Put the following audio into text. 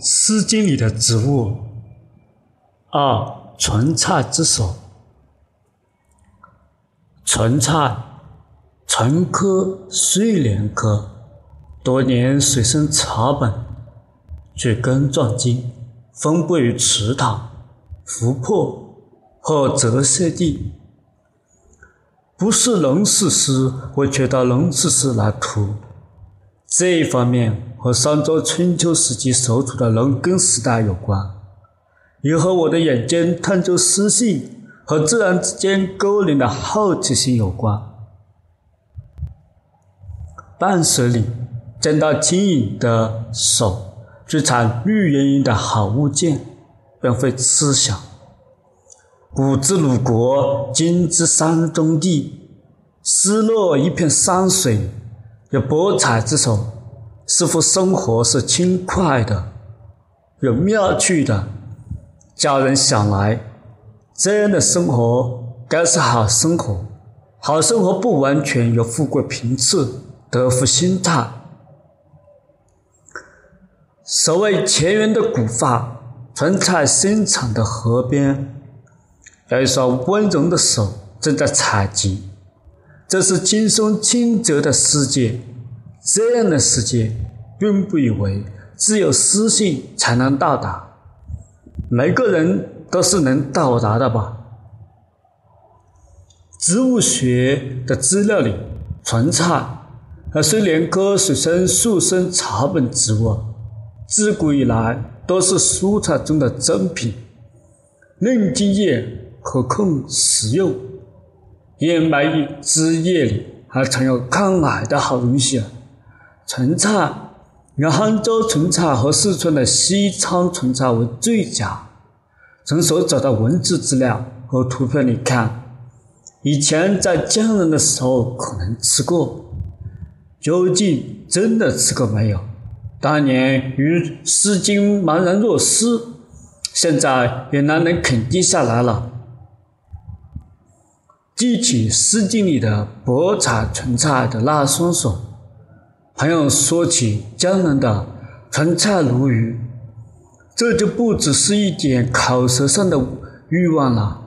《诗经》里的植物。二、纯菜之首。纯菜，纯科睡莲科，多年水生草本，具根状茎，分布于池塘、湖泊和泽泻地。不是龙氏诗，会取到龙氏诗来图。这一方面和商周春秋时期所处的农耕时代有关，也和我的眼睛探究诗性和自然之间勾连的好奇心有关。半水里见到轻盈的手去采绿莹莹的好物件，便会思想：古之鲁国，今之山中地，失落一片山水。有博采之手，似乎生活是轻快的，有妙趣的，叫人想来，这样的生活该是好生活。好生活不完全由富贵贫次、得福心态。所谓前缘的古发，纯菜生产的河边，有一双温柔的手正在采集。这是轻松清澈的世界，这样的世界，并不以为只有私信才能到达，每个人都是能到达的吧？植物学的资料里，纯菜和睡莲科水生树生草本植物，自古以来都是蔬菜中的珍品，嫩茎叶可控食用。燕麦枝叶里还藏有抗癌的好东西啊！纯菜，以杭州纯菜和四川的西昌纯菜为最佳。从所找到文字资料和图片里看，以前在江南的时候可能吃过，究竟真的吃过没有？当年与《诗经》茫然若失，现在也难能肯定下来了。记起《诗经》里的博采纯菜的那双手，朋友说起江南的纯菜鲈鱼，这就不只是一点口舌上的欲望了。